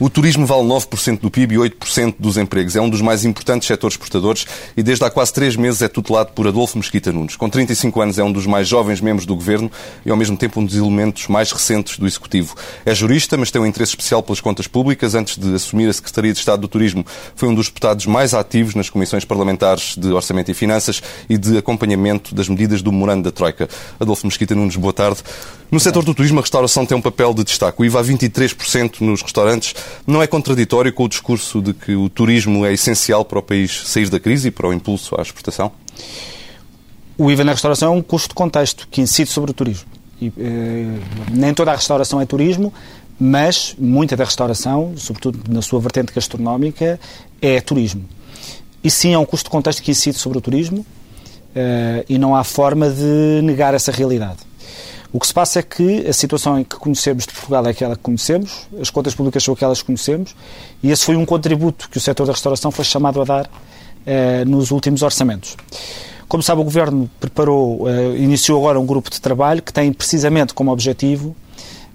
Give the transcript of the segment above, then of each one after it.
O turismo vale 9% do PIB e 8% dos empregos. É um dos mais importantes setores exportadores e desde há quase três meses é tutelado por Adolfo Mesquita Nunes. Com 35 anos é um dos mais jovens membros do governo e ao mesmo tempo um dos elementos mais recentes do Executivo. É jurista, mas tem um interesse especial pelas contas públicas. Antes de assumir a Secretaria de Estado do Turismo, foi um dos deputados mais ativos nas comissões parlamentares de Orçamento e Finanças e de acompanhamento das medidas do memorando da Troika. Adolfo Mesquita Nunes, boa tarde. No setor do turismo, a restauração tem um papel de destaque. O IVA a 23% nos restaurantes não é contraditório com o discurso de que o turismo é essencial para o país sair da crise e para o impulso à exportação? O IVA na restauração é um custo de contexto que incide sobre o turismo. E, eh, nem toda a restauração é turismo, mas muita da restauração, sobretudo na sua vertente gastronómica, é turismo. E sim, é um custo de contexto que incide sobre o turismo eh, e não há forma de negar essa realidade. O que se passa é que a situação que conhecemos de Portugal é aquela que conhecemos, as contas públicas são aquelas que conhecemos, e esse foi um contributo que o setor da restauração foi chamado a dar eh, nos últimos orçamentos. Como sabe, o Governo preparou, eh, iniciou agora um grupo de trabalho que tem precisamente como objetivo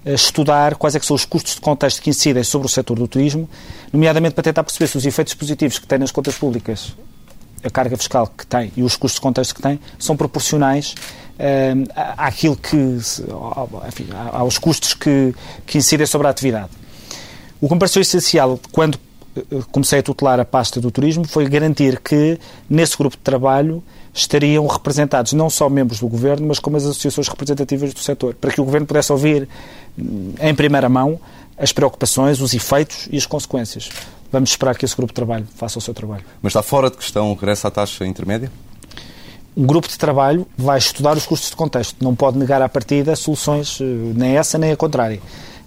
eh, estudar quais é são os custos de contexto que incidem sobre o setor do turismo, nomeadamente para tentar perceber se os efeitos positivos que tem nas contas públicas a carga fiscal que tem e os custos de contexto que tem são proporcionais àquilo que, enfim, aos custos que, que incidem sobre a atividade. O que me pareceu essencial quando eh, comecei a tutelar a pasta do turismo foi garantir que nesse grupo de trabalho estariam representados não só membros do governo, mas como as associações representativas do setor, para que o governo pudesse ouvir hum, em primeira mão as preocupações, os efeitos e as consequências. Vamos esperar que esse grupo de trabalho faça o seu trabalho. Mas está fora de questão o regresso à taxa intermédia? Um grupo de trabalho vai estudar os custos de contexto. Não pode negar à partida soluções, eh, nem essa nem a contrária.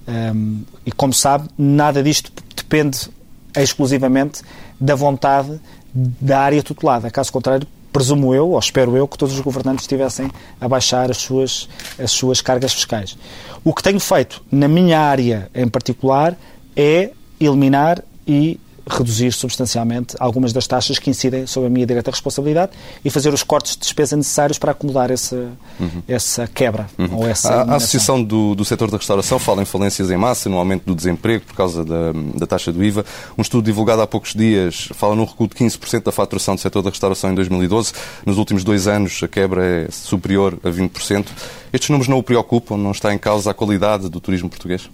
Um, e como sabe, nada disto depende exclusivamente da vontade da área tutelada. Caso contrário, presumo eu, ou espero eu, que todos os governantes estivessem a baixar as suas, as suas cargas fiscais. O que tenho feito na minha área em particular é eliminar e reduzir substancialmente algumas das taxas que incidem sobre a minha direta responsabilidade e fazer os cortes de despesa necessários para acomodar essa, uhum. essa quebra. Uhum. Ou essa a, a Associação do, do Setor da Restauração fala em falências em massa, no aumento do desemprego por causa da, da taxa do IVA. Um estudo divulgado há poucos dias fala num recuo de 15% da faturação do setor da restauração em 2012. Nos últimos dois anos a quebra é superior a 20%. Estes números não o preocupam? Não está em causa a qualidade do turismo português?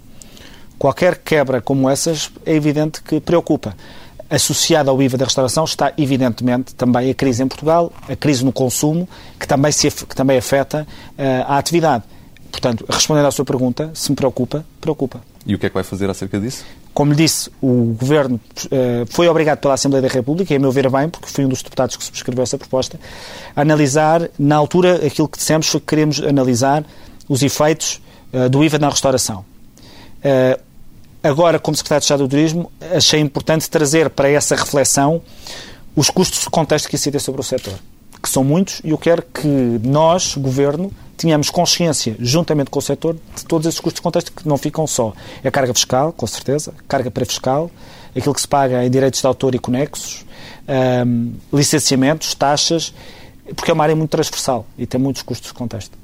Qualquer quebra como essas é evidente que preocupa. Associada ao IVA da restauração está, evidentemente, também a crise em Portugal, a crise no consumo, que também, se, que também afeta uh, a atividade. Portanto, respondendo à sua pergunta, se me preocupa, preocupa. E o que é que vai fazer acerca disso? Como lhe disse, o Governo uh, foi obrigado pela Assembleia da República, e a meu ver bem, porque fui um dos deputados que subscreveu essa proposta, a analisar, na altura, aquilo que dissemos foi que queremos analisar os efeitos uh, do IVA na restauração. Uh, agora, como Secretário de Estado do Turismo, achei importante trazer para essa reflexão os custos de contexto que incidem sobre o setor, que são muitos, e eu quero que nós, Governo, tenhamos consciência, juntamente com o setor, de todos esses custos de contexto que não ficam só. É a carga fiscal, com certeza, carga pré-fiscal, aquilo que se paga em direitos de autor e conexos, um, licenciamentos, taxas, porque é uma área muito transversal e tem muitos custos de contexto.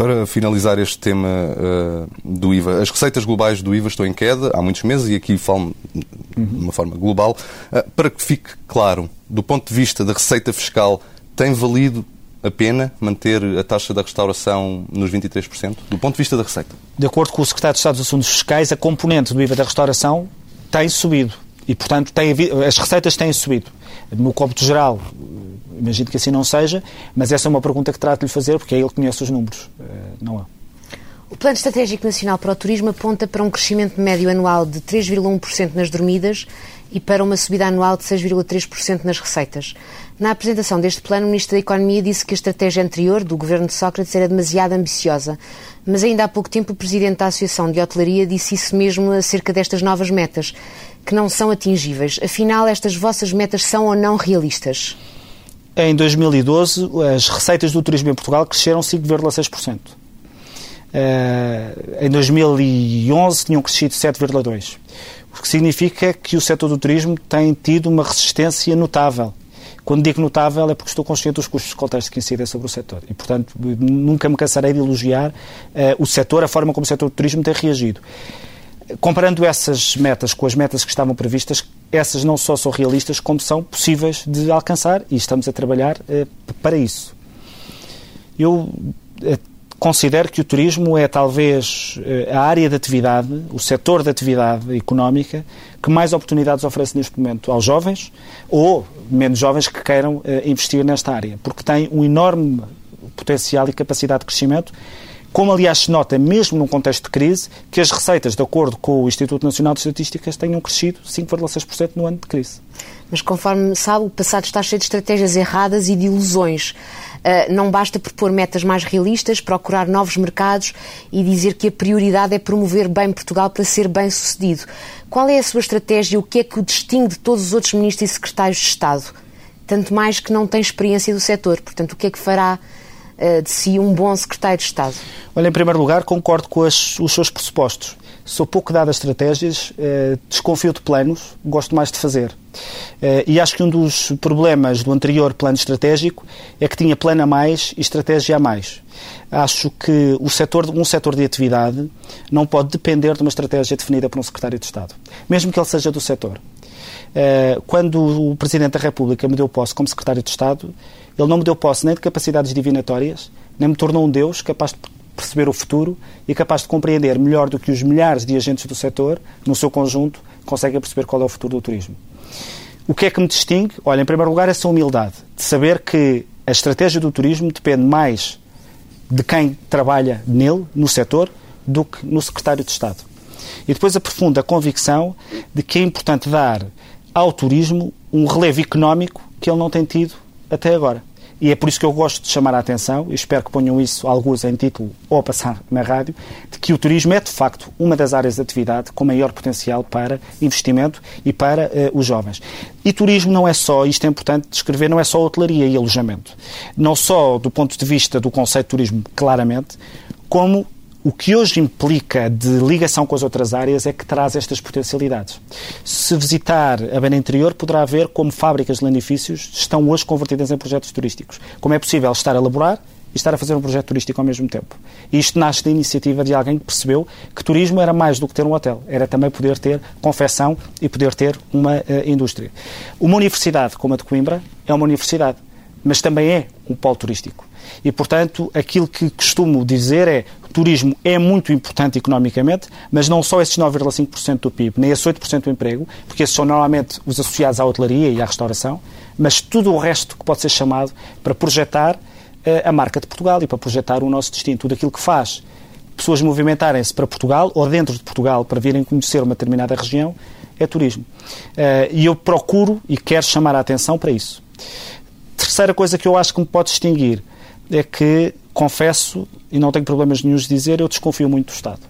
Para finalizar este tema uh, do IVA, as receitas globais do IVA estão em queda há muitos meses e aqui falo de uma forma global. Uh, para que fique claro, do ponto de vista da receita fiscal, tem valido a pena manter a taxa da restauração nos 23%, do ponto de vista da receita? De acordo com o Secretário de Estado dos Assuntos Fiscais, a componente do IVA da restauração tem subido e, portanto, tem, as receitas têm subido. No cômputo geral, imagino que assim não seja, mas essa é uma pergunta que trato de lhe fazer, porque é ele que conhece os números, eh, não eu. O Plano Estratégico Nacional para o Turismo aponta para um crescimento médio anual de 3,1% nas dormidas e para uma subida anual de 6,3% nas receitas. Na apresentação deste plano, o Ministro da Economia disse que a estratégia anterior do governo de Sócrates era demasiado ambiciosa, mas ainda há pouco tempo o Presidente da Associação de Hotelaria disse isso mesmo acerca destas novas metas. que não são atingíveis. Afinal, estas vossas metas são ou não realistas? Em 2012, as receitas do turismo em Portugal cresceram 5,6%. Uh, em 2011 tinham crescido 7,2%. O que significa que o setor do turismo tem tido uma resistência notável. Quando digo notável é porque estou consciente dos custos contexto que incidem sobre o setor. E, portanto, nunca me cansarei de elogiar uh, o setor, a forma como o setor do turismo tem reagido. Comparando essas metas com as metas que estavam previstas, essas não só são realistas, como são possíveis de alcançar e estamos a trabalhar uh, para isso. Eu uh, considero que o turismo é talvez uh, a área de atividade, o setor de atividade económica que mais oportunidades oferece neste momento aos jovens ou menos jovens que queiram investir nesta área, porque tem um enorme potencial e capacidade de crescimento como, aliás, se nota, mesmo num contexto de crise, que as receitas, de acordo com o Instituto Nacional de Estatísticas, tenham crescido 5,6% no ano de crise. Mas, conforme sabe, o passado está cheio de estratégias erradas e de ilusões. Uh, não basta propor metas mais realistas, procurar novos mercados e dizer que a prioridade é promover bem Portugal para ser bem sucedido. Qual é a sua estratégia e o que é que o distingue de todos os outros ministros e secretários de Estado? Tanto mais que não tem experiência do setor. Portanto, o que é que fará de si um bom secretário de Estado? Olha, em primeiro lugar, concordo com as, os seus pressupostos. Sou pouco dado a estratégias, uh, desconfio de planos, gosto mais de fazer. Uh, e acho que um dos problemas do anterior plano estratégico é que tinha plano a mais e estratégia a mais. Acho que o setor, um setor de atividade não pode depender de uma estratégia definida por um secretário de Estado, mesmo que ele seja do setor. Quando o Presidente da República me deu posse como secretário de Estado, ele não me deu posse nem de capacidades divinatórias, nem me tornou um Deus capaz de perceber o futuro e capaz de compreender melhor do que os milhares de agentes do setor, no seu conjunto, conseguem perceber qual é o futuro do turismo. O que é que me distingue? Olha, em primeiro lugar, essa humildade de saber que a estratégia do turismo depende mais de quem trabalha nele, no setor, do que no secretário de Estado. E depois a profunda convicção de que é importante dar ao turismo um relevo económico que ele não tem tido até agora. E é por isso que eu gosto de chamar a atenção, e espero que ponham isso alguns em título ou a passar na rádio, de que o turismo é de facto uma das áreas de atividade com maior potencial para investimento e para uh, os jovens. E turismo não é só, isto é importante descrever, não é só hotelaria e alojamento. Não só do ponto de vista do conceito de turismo, claramente, como o que hoje implica de ligação com as outras áreas é que traz estas potencialidades. Se visitar a Beira Interior, poderá ver como fábricas de lanifícios estão hoje convertidas em projetos turísticos. Como é possível estar a elaborar e estar a fazer um projeto turístico ao mesmo tempo. Isto nasce da iniciativa de alguém que percebeu que turismo era mais do que ter um hotel, era também poder ter confecção e poder ter uma uh, indústria. Uma universidade como a de Coimbra é uma universidade, mas também é um polo turístico. E, portanto, aquilo que costumo dizer é turismo é muito importante economicamente, mas não só esses 9,5% do PIB, nem esses 8% do emprego, porque esses são normalmente os associados à hotelaria e à restauração, mas tudo o resto que pode ser chamado para projetar uh, a marca de Portugal e para projetar o nosso destino. Tudo aquilo que faz pessoas movimentarem-se para Portugal ou dentro de Portugal para virem conhecer uma determinada região é turismo. Uh, e eu procuro e quero chamar a atenção para isso. Terceira coisa que eu acho que me pode distinguir é que, confesso, e não tenho problemas nenhums de dizer, eu desconfio muito do Estado.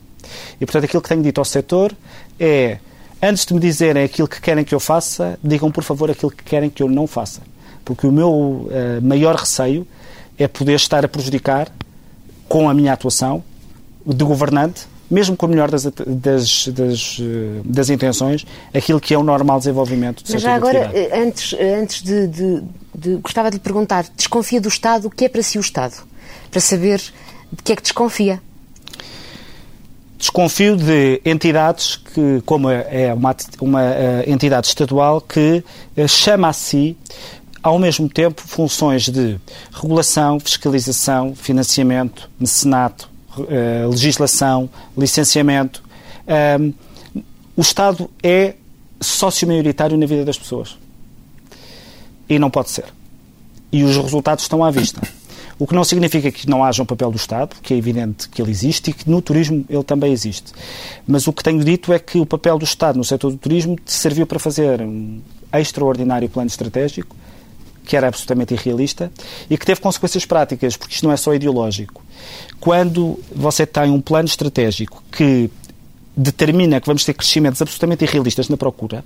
E, portanto, aquilo que tenho dito ao setor é, antes de me dizerem aquilo que querem que eu faça, digam, por favor, aquilo que querem que eu não faça. Porque o meu uh, maior receio é poder estar a prejudicar, com a minha atuação de governante, mesmo com a melhor das, das, das, eh, das intenções, aquilo que é o normal desenvolvimento do Mas já agora, eh, antes, antes de, de, de, Gostava de lhe perguntar: desconfia do Estado? O que é para si o Estado? Para saber de que é que desconfia? Desconfio de entidades que, como é, é uma, uma eh, entidade estadual que chama a si ao mesmo tempo funções de regulação, fiscalização, financiamento, mecenato, uh, legislação, licenciamento. O Estado é sócio maioritário na vida das pessoas. E não pode ser. E os resultados estão à vista. O que não significa que não haja um papel do Estado, que é evidente que ele existe e que no turismo ele também existe. Mas o que tenho dito é que o papel do Estado no setor do turismo serviu para fazer um extraordinário plano estratégico, que era absolutamente irrealista e que teve consequências práticas, porque isto não é só ideológico. Quando você tem um plano estratégico que determina que vamos ter crescimentos absolutamente irrealistas na procura,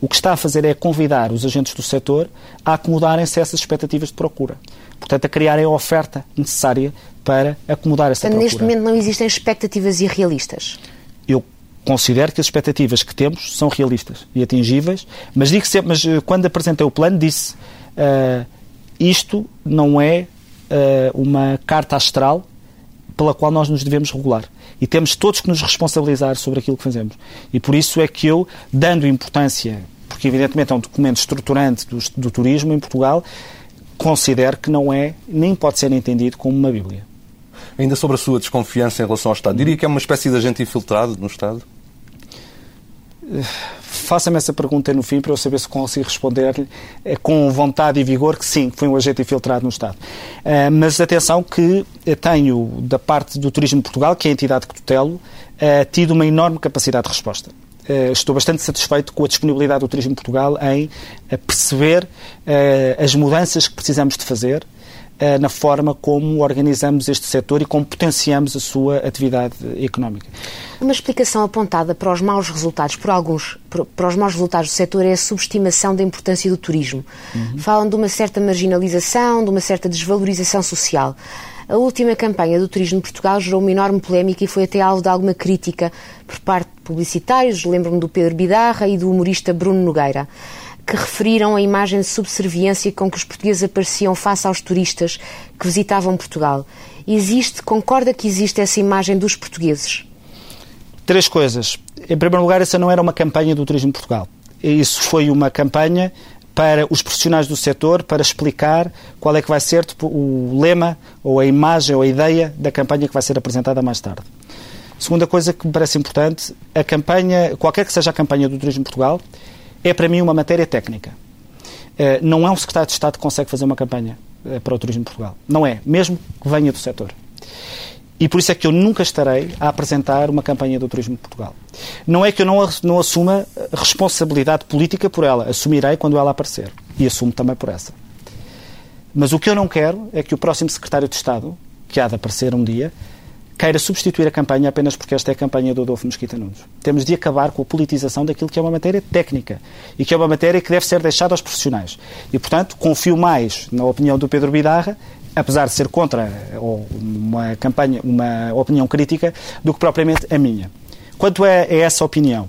o que está a fazer é convidar os agentes do setor a acomodarem-se a essas expectativas de procura. Portanto, a criarem a oferta necessária para acomodar essa Portanto, procura. Neste momento não existem expectativas irrealistas. Eu considero que as expectativas que temos são realistas e atingíveis, mas digo sempre, mas eh, quando apresentei o plano disse uh, isto não é uh, uma carta astral pela qual nós nos devemos regular. E temos todos que nos responsabilizar sobre aquilo que fazemos. E por isso é que eu, dando importância, porque evidentemente é um documento estruturante do, do turismo em Portugal, considero que não é, nem pode ser entendido como uma Bíblia. Ainda sobre a sua desconfiança em relação ao Estado, diria que é uma espécie de agente infiltrado no Estado? Faça-me essa pergunta no fim para eu saber se consigo responder eh, com vontade e vigor que sim, foi um agente infiltrado no Estado. Uh, mas atenção que tenho, da parte do Turismo de Portugal, que é a entidade que tutelo, tido uma enorme capacidade de resposta. Uh, estou bastante satisfeito com a disponibilidade do Turismo Portugal em perceber as mudanças que precisamos de fazer eh, na forma como organizamos este setor e como potenciamos a sua atividade económica. Uma explicação apontada para os maus resultados, por alguns, para os maus resultados do setor é a subestimação da importância do turismo. Uhum. Falam de uma certa marginalização, de uma certa desvalorização social. A última campanha do Turismo de Portugal gerou uma enorme polémica e foi até alvo de alguma crítica por parte de publicitários, lembro-me do Pedro Bidarra e do humorista Bruno Nogueira que referiram a imagem de subserviência com que os portugueses apareciam face aos turistas que visitavam Portugal. Existe, concorda que existe essa imagem dos portugueses? Três coisas. Em primeiro lugar, essa não era uma campanha do Turismo de Portugal. Isso foi uma campanha para os profissionais do setor para explicar qual é que vai ser tipo, o lema ou a imagem ou a ideia da campanha que vai ser apresentada mais tarde. Segunda coisa que me parece importante, a campanha, qualquer que seja a campanha do Turismo Portugal, é para mim uma matéria técnica. Eh, não é um secretário de Estado que consegue fazer uma campanha eh, para o turismo Portugal. Não é, mesmo que venha do setor. E por isso é que eu nunca estarei a apresentar uma campanha do turismo de Portugal. Não é que eu não, não assuma responsabilidade política por ela. Assumirei quando ela aparecer. E assumo também por essa. Mas o que eu não quero é que o próximo secretário de Estado, que há de aparecer um dia, queira substituir a campanha apenas porque esta é a campanha do Adolfo Mosquita Nunes. Temos de acabar com a politização daquilo que é uma matéria técnica e que é uma matéria que deve ser deixada aos profissionais. E, portanto, confio mais na opinião do Pedro Bidarra, apesar de ser contra uma campanha, uma opinião crítica, do que propriamente a minha. Quanto a, a essa opinião,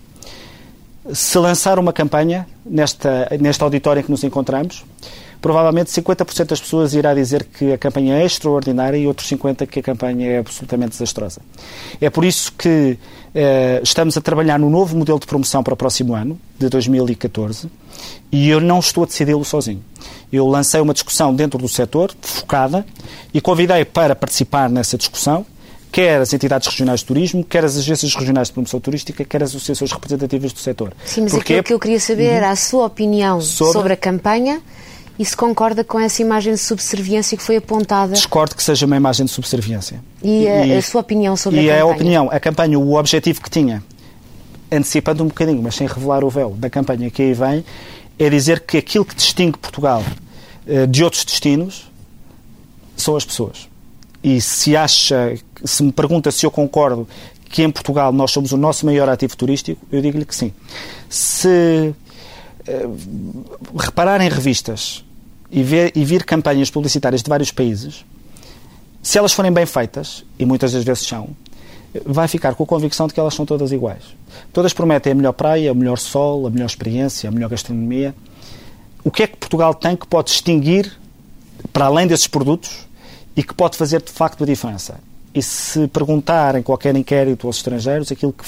se lançar uma campanha nesta, neste auditório em que nos encontramos, provavelmente 50% das pessoas irá dizer que a campanha é extraordinária e outros 50% que a campanha é absolutamente desastrosa. É por isso que eh, estamos a trabalhar no novo modelo de promoção para o próximo ano, de 2014, e eu não estou a decidi-lo sozinho. Eu lancei uma discussão dentro do setor, focada, e convidei para participar nessa discussão quer as entidades regionais de turismo, quer as agências regionais de promoção turística, quer as associações representativas do setor. Sim, mas Porque... aquilo que eu queria saber uhum. era a sua opinião sobre, sobre a campanha e se concorda com essa imagem de subserviência que foi apontada. Discordo que seja uma imagem de subserviência. E a, e, a sua opinião sobre a campanha? E a opinião, a campanha, o objetivo que tinha, antecipando um bocadinho, mas sem revelar o véu da campanha que aí vem, é dizer que aquilo que distingue Portugal de outros destinos são as pessoas. E se acha, se me pergunta se eu concordo que em Portugal nós somos o nosso maior ativo turístico, eu digo-lhe que sim. Se eh, reparar em revistas e, ver, e vir campanhas publicitárias de vários países, se elas forem bem feitas, e muitas das vezes são, vai ficar com a convicção de que elas são todas iguais. Todas prometem a melhor praia, o melhor sol, a melhor experiência, a melhor gastronomia. O que é que Portugal tem que pode distinguir, para além desses produtos, e que pode fazer de facto a diferença? E se perguntar em qualquer inquérito aos estrangeiros, aquilo que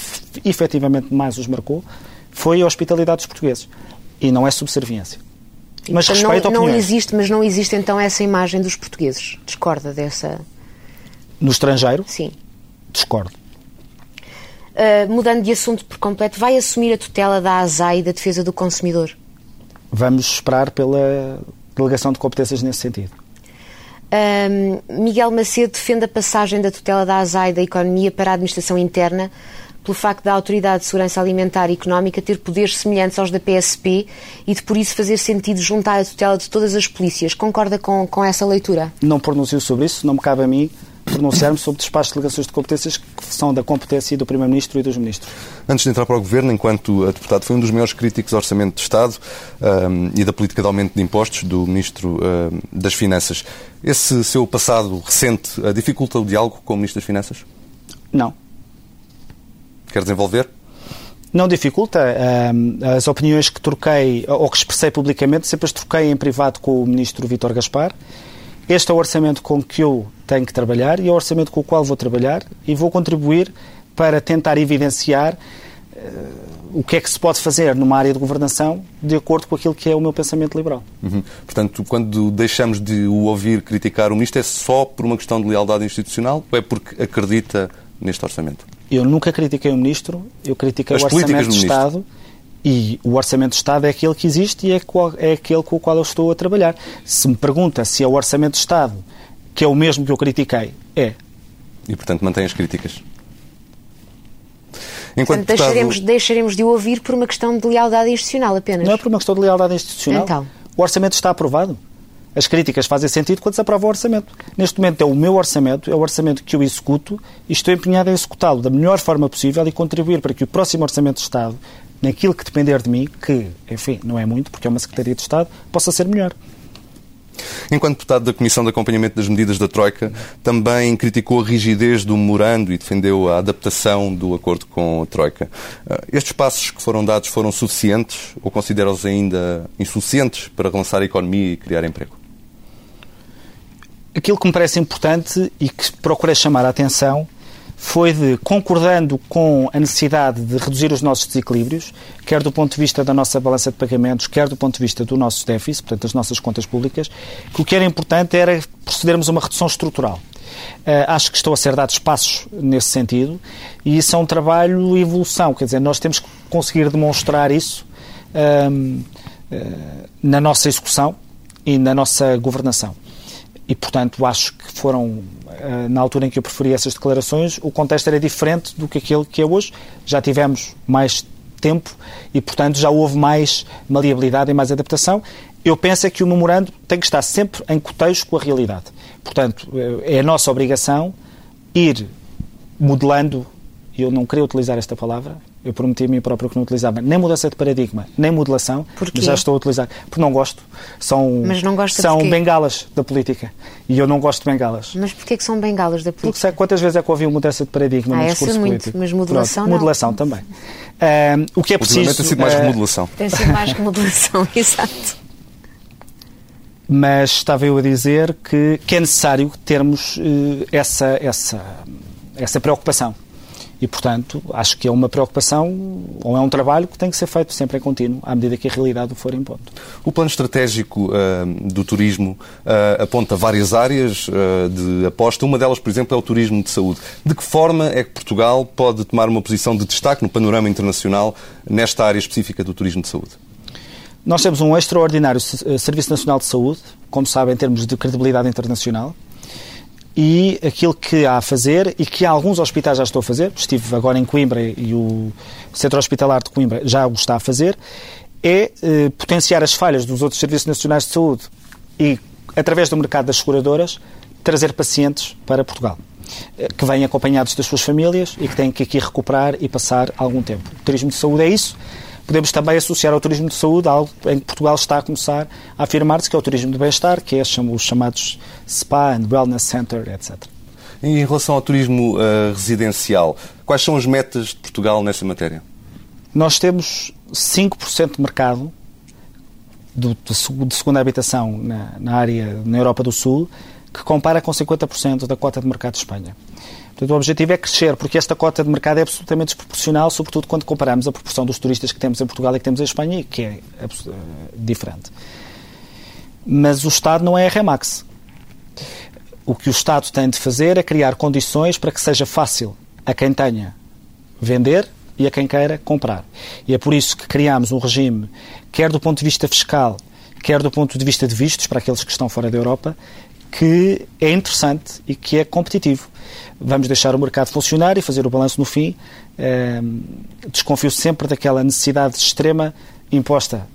efetivamente mais os marcou foi a hospitalidade dos portugueses e não é subserviência. Mas então, respeito não, não existe, mas não existe então essa imagem dos portugueses. Discorda dessa. No estrangeiro? Sim. Discordo. Uh, mudando de assunto por completo, vai assumir a tutela da ASAI da defesa do consumidor? Vamos esperar pela delegação de competências nesse sentido. Uh, Miguel Macedo defende a passagem da tutela da ASAI da economia para a administração interna pelo facto da Autoridade de Segurança Alimentar e Económica ter poderes semelhantes aos da PSP e de por isso fazer sentido juntar a tutela de todas as polícias. Concorda com, com essa leitura? Não pronuncio sobre isso, não me cabe a mim pronunciar-me sobre despachos de delegações de competências que são da competência do Primeiro-Ministro e dos Ministros. Antes de entrar para o Governo, enquanto deputado, foi um dos maiores críticos do Orçamento de Estado um, e da política de aumento de impostos do Ministro um, das Finanças. Esse seu passado recente dificulta o diálogo com o Ministro das Finanças? Não. Quer desenvolver? Não dificulta. As opiniões que troquei, ou que expressei publicamente, sempre as troquei em privado com o Ministro Vítor Gaspar. Este é o orçamento com que eu tenho que trabalhar e é o orçamento com o qual vou trabalhar e vou contribuir para tentar evidenciar uh, o que é que se pode fazer numa área de governação de acordo com aquilo que é o meu pensamento liberal. Uhum. Portanto, quando deixamos de o ouvir criticar o Ministro, é só por uma questão de lealdade institucional ou é porque acredita neste orçamento? Eu nunca critiquei o Ministro, eu critiquei As o Orçamento de Estado. E o Orçamento de Estado é aquele que existe e é, qual, é aquele com o qual eu estou a trabalhar. Se me pergunta se é o Orçamento de Estado que é o mesmo que eu critiquei, é. E, portanto, mantém as críticas. Enquanto portanto, deixaremos, deixaremos de o ouvir por uma questão de lealdade institucional apenas. Não é por uma questão de lealdade institucional. Então. O orçamento está aprovado. As críticas fazem sentido quando se aprova o orçamento. Neste momento é o meu orçamento, é o orçamento que eu executo e estou empenhado em executá-lo da melhor forma possível e contribuir para que o próximo orçamento de Estado naquilo que depender de mim, que, enfim, não é muito, porque é uma Secretaria de Estado, possa ser melhor. Enquanto deputado da Comissão de Acompanhamento das Medidas da Troika, também criticou a rigidez do memorando e defendeu a adaptação do acordo com a Troika. Ah, estes passos que foram dados foram suficientes ou considera-os ainda insuficientes para relançar a economia e criar emprego? Aquilo que me parece importante e que procurei chamar a atenção foi de, concordando com a necessidade de reduzir os nossos desequilíbrios, quer do ponto de vista da nossa balança de pagamentos, quer do ponto de vista do nosso déficit, portanto, das nossas contas públicas, que o que era importante era procedermos a uma redução estrutural. Uh, acho que estão a ser dados passos nesse sentido e isso é um trabalho e evolução. Quer dizer, nós temos que conseguir demonstrar isso uh, na nossa execução e na nossa governação e, portanto, acho que foram, eh, na altura em que eu preferi essas declarações, o contexto era diferente do que aquele que é hoje. Já tivemos mais tempo e, portanto, já houve mais maleabilidade e mais adaptação. Eu penso é que o memorando tem que estar sempre em cotejo com a realidade. Portanto, eh, é a nossa obrigação ir modelando, eu não queria utilizar esta palavra, eu prometi a mim próprio que não utilizava nem mudança de paradigma, nem modelação, mas já estou a utilizar. Porque não gosto. São, mas não gosta são bengalas da política. E eu não gosto de bengalas. Mas porquê que são bengalas da política? Porque sabe quantas vezes é que ouvi mudança de paradigma ah, no discurso muito, político? Mas modelação Pronto, não. Modelação também. Uh, o que é preciso... tem sido mais uh, remodelação. Tem sido mais remodelação, exato. Mas estava eu a dizer que, que é necessário termos uh, essa, essa, essa preocupação e, portanto, acho que é uma preocupação ou é um trabalho que tem que ser feito sempre em contínuo, à medida que a realidade o for impondo. O plano estratégico uh, do turismo uh, aponta várias áreas uh, de aposta. Uma delas, por exemplo, é o turismo de saúde. De que forma é que Portugal pode tomar uma posição de destaque no panorama internacional nesta área específica do turismo de saúde? Nós temos um extraordinário Serviço Nacional de Saúde, como sabem, em termos de credibilidade internacional e aquilo que há a fazer e que alguns hospitais já estão a fazer, estive agora em Coimbra e o Centro Hospitalar de Coimbra já o está a fazer, é eh, potenciar as falhas dos outros serviços nacionais de saúde e, através do mercado das seguradoras, trazer pacientes para Portugal eh, que vêm acompanhados das suas famílias e que têm que aqui recuperar e passar algum tempo. O turismo de saúde é isso podemos também associar ao turismo de saúde algo em que Portugal está a começar a afirmar-se, que é o turismo de bem-estar, que é os chamados SPA and Wellness Center, etc. Em relação ao turismo uh, residencial, quais são as metas de Portugal nessa matéria? Nós temos 5% de mercado do, de segunda habitação na, na área, na Europa do Sul, que compara com 50% da cota de mercado de Espanha. Portanto, o objetivo é crescer, porque esta cota de mercado é absolutamente desproporcional, sobretudo quando comparamos a proporção dos turistas que temos em Portugal e que temos em Espanha, que é eh, diferente. Mas o Estado não é a Remax. O que o Estado tem de fazer é criar condições para que seja fácil a quem tenha vender e a quem queira comprar. E é por isso que criámos um regime, quer do ponto de vista fiscal, quer do ponto de vista de vistos, para aqueles que estão fora da Europa, que é interessante e que é competitivo. Vamos deixar o mercado funcionar e fazer o balanço no fim. Desconfio sempre daquela necessidade extrema imposta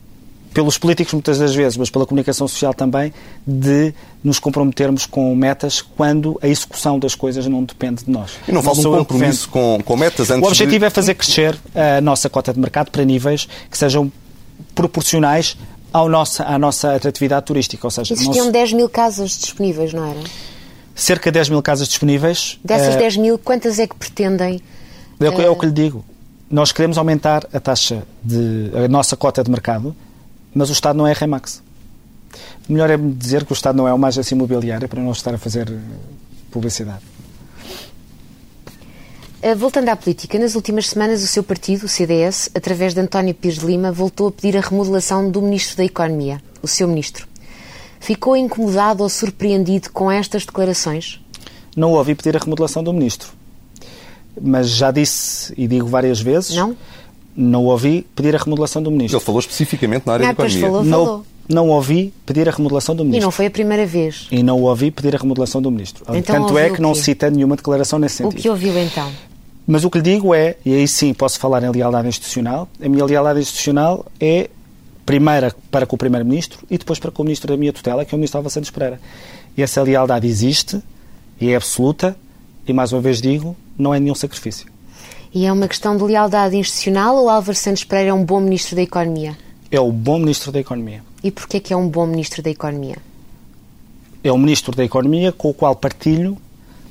pelos políticos muitas das vezes, mas pela comunicação social também, de nos comprometermos com metas quando a execução das coisas não depende de nós. E não falta um compromisso com, com, metas antes O objetivo de... é fazer crescer a nossa cota de mercado para níveis que sejam proporcionais ao nossa, à nossa atratividade turística. Ou seja, Existiam não... 10 mil casas disponíveis, não era? Cerca de 10 mil casas disponíveis. Dessas uh... 10 mil, quantas é que pretendem? É, é o que lhe digo. Nós queremos aumentar a taxa de. a nossa cota de mercado mas o Estado não é Remax. Melhor é dizer que o Estado não é uma agência imobiliária para não estar a fazer eh, publicidade. Eh, voltando à política, nas últimas semanas o seu partido, o CDS, através de António Pires de Lima, voltou a pedir a remodelação do Ministro da Economia, o seu Ministro. Ficou incomodado ou surpreendido com estas declarações? Não ouvi pedir a remodelação do Ministro. Mas já disse e digo várias vezes. Não? não ouvi pedir a remodelação do ministro. Ele falou especificamente na área ah, da economia. Falou, não, falou. não ouvi pedir a remodelação do ministro. E não foi a primeira vez. E não ouvi pedir a remodelação do ministro. Então, Tanto é que não cita nenhuma declaração nesse sentido. O que ouviu então? Mas o que lhe digo é, e aí sim posso falar em lealdade institucional, a minha lealdade institucional é primeira para com o Primeiro-Ministro e depois para com o Ministro da minha tutela, que é o Ministro Alva Santos Pereira. E essa lealdade existe e é absoluta e, mais uma vez digo, não é nenhum sacrifício. E é uma questão de lealdade institucional ou Álvaro Santos Pereira é um bom Ministro da Economia? É o bom Ministro da Economia. E porquê que é um bom Ministro da Economia? É um Ministro da Economia com o qual partilho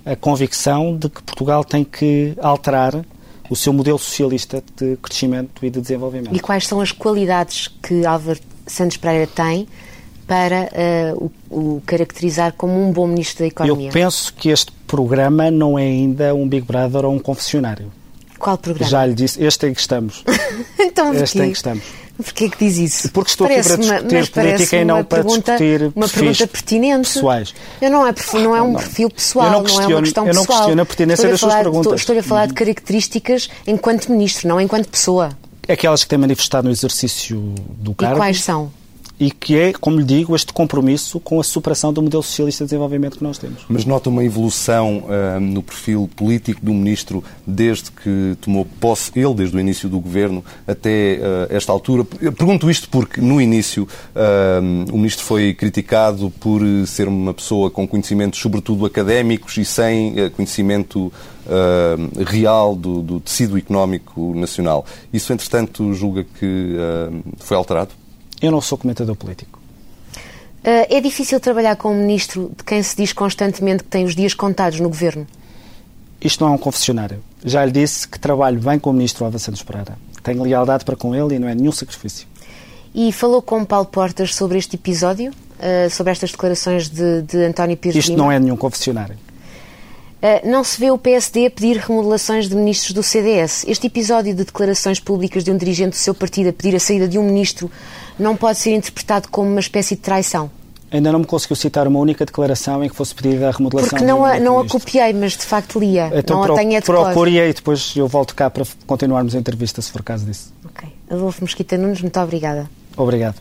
a convicção de que Portugal tem que alterar o seu modelo socialista de crescimento e de desenvolvimento. E quais são as qualidades que Álvaro Santos Pereira tem para uh, o, o, caracterizar como um bom Ministro da Economia? Eu penso que este programa não é ainda um Big Brother ou um confessionário. Qual programa? Já lhe disse, este em que estamos. então, este em que estamos. Porquê que diz isso? Porque estou parece aqui para discutir uma, política e não para pergunta, discutir uma pergunta pertinente. pessoais. Eu não, é, não é um perfil pessoal, eu não, não é uma questão eu não pessoal. questiono a pertinência das suas perguntas. Estou-lhe a falar de características enquanto ministro, não enquanto pessoa. Aquelas que têm manifestado no exercício do cargo. E quais são? E que é, como lhe digo, este compromisso com a superação do modelo socialista de desenvolvimento que nós temos. Mas nota uma evolução uh, no perfil político do Ministro desde que tomou posse, ele desde o início do Governo até uh, esta altura. Eu pergunto isto porque, no início, uh, o Ministro foi criticado por ser uma pessoa com conhecimentos, sobretudo académicos, e sem conhecimento real do, do, tecido económico nacional. Isso, entretanto, julga que foi alterado? Eu não sou comentador político. Uh, é difícil trabalhar com um ministro de quem se diz constantemente que tem os dias contados no governo? Isto não é um confessionário. Já lhe disse que trabalho bem com o ministro Alva Santos Pereira. Tenho lealdade para com ele e não é nenhum sacrifício. E falou com Paulo Portas sobre este episódio? Uh, sobre estas declarações de, de António Pires Isto Lima? não é nenhum confessionário. Uh, não se vê o PSD a pedir remodelações de ministros do CDS. Este episódio de declarações públicas de um dirigente do seu partido a pedir a saída de um ministro não pode ser interpretado como uma espécie de traição? Ainda não me conseguiu citar uma única declaração em que fosse pedida a remodelação. Porque não, a, não a copiei, mas de facto lia. Então não pro, a tenho a procure e depois eu volto cá para continuarmos a entrevista, se for caso disso. Ok. Adolfo Mosquita Nunes, muito obrigada. Obrigado.